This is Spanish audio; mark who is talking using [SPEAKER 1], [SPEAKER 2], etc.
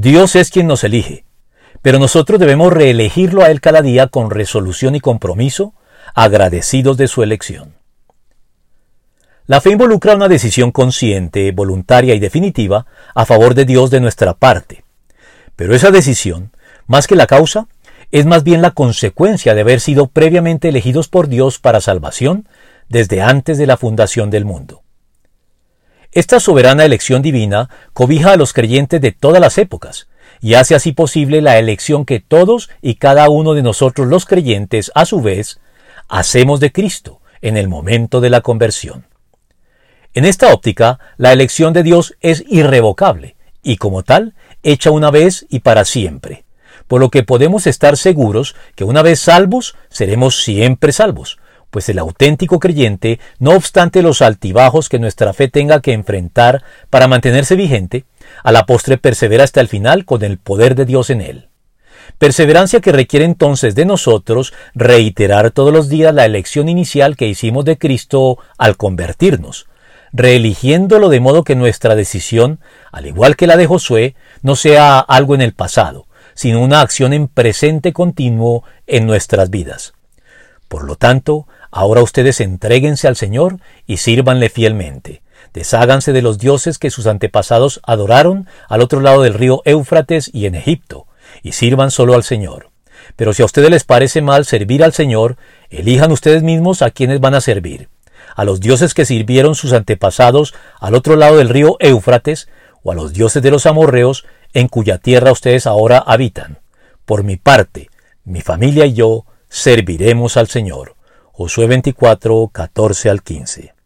[SPEAKER 1] Dios es quien nos elige, pero nosotros debemos reelegirlo a Él cada día con resolución y compromiso, agradecidos de su elección. La fe involucra una decisión consciente, voluntaria y definitiva a favor de Dios de nuestra parte. Pero esa decisión, más que la causa, es más bien la consecuencia de haber sido previamente elegidos por Dios para salvación desde antes de la fundación del mundo. Esta soberana elección divina cobija a los creyentes de todas las épocas y hace así posible la elección que todos y cada uno de nosotros los creyentes, a su vez, hacemos de Cristo en el momento de la conversión. En esta óptica, la elección de Dios es irrevocable y como tal, hecha una vez y para siempre, por lo que podemos estar seguros que una vez salvos, seremos siempre salvos, pues el auténtico creyente, no obstante los altibajos que nuestra fe tenga que enfrentar para mantenerse vigente, a la postre persevera hasta el final con el poder de Dios en él. Perseverancia que requiere entonces de nosotros reiterar todos los días la elección inicial que hicimos de Cristo al convertirnos, reeligiéndolo de modo que nuestra decisión, al igual que la de Josué, no sea algo en el pasado, sino una acción en presente continuo en nuestras vidas. Por lo tanto, ahora ustedes entréguense al Señor y sírvanle fielmente. Desháganse de los dioses que sus antepasados adoraron al otro lado del río Éufrates y en Egipto, y sirvan solo al Señor. Pero si a ustedes les parece mal servir al Señor, elijan ustedes mismos a quienes van a servir a los dioses que sirvieron sus antepasados al otro lado del río Éufrates, o a los dioses de los amorreos, en cuya tierra ustedes ahora habitan. Por mi parte, mi familia y yo serviremos al Señor. Josué 24, 14 al 15.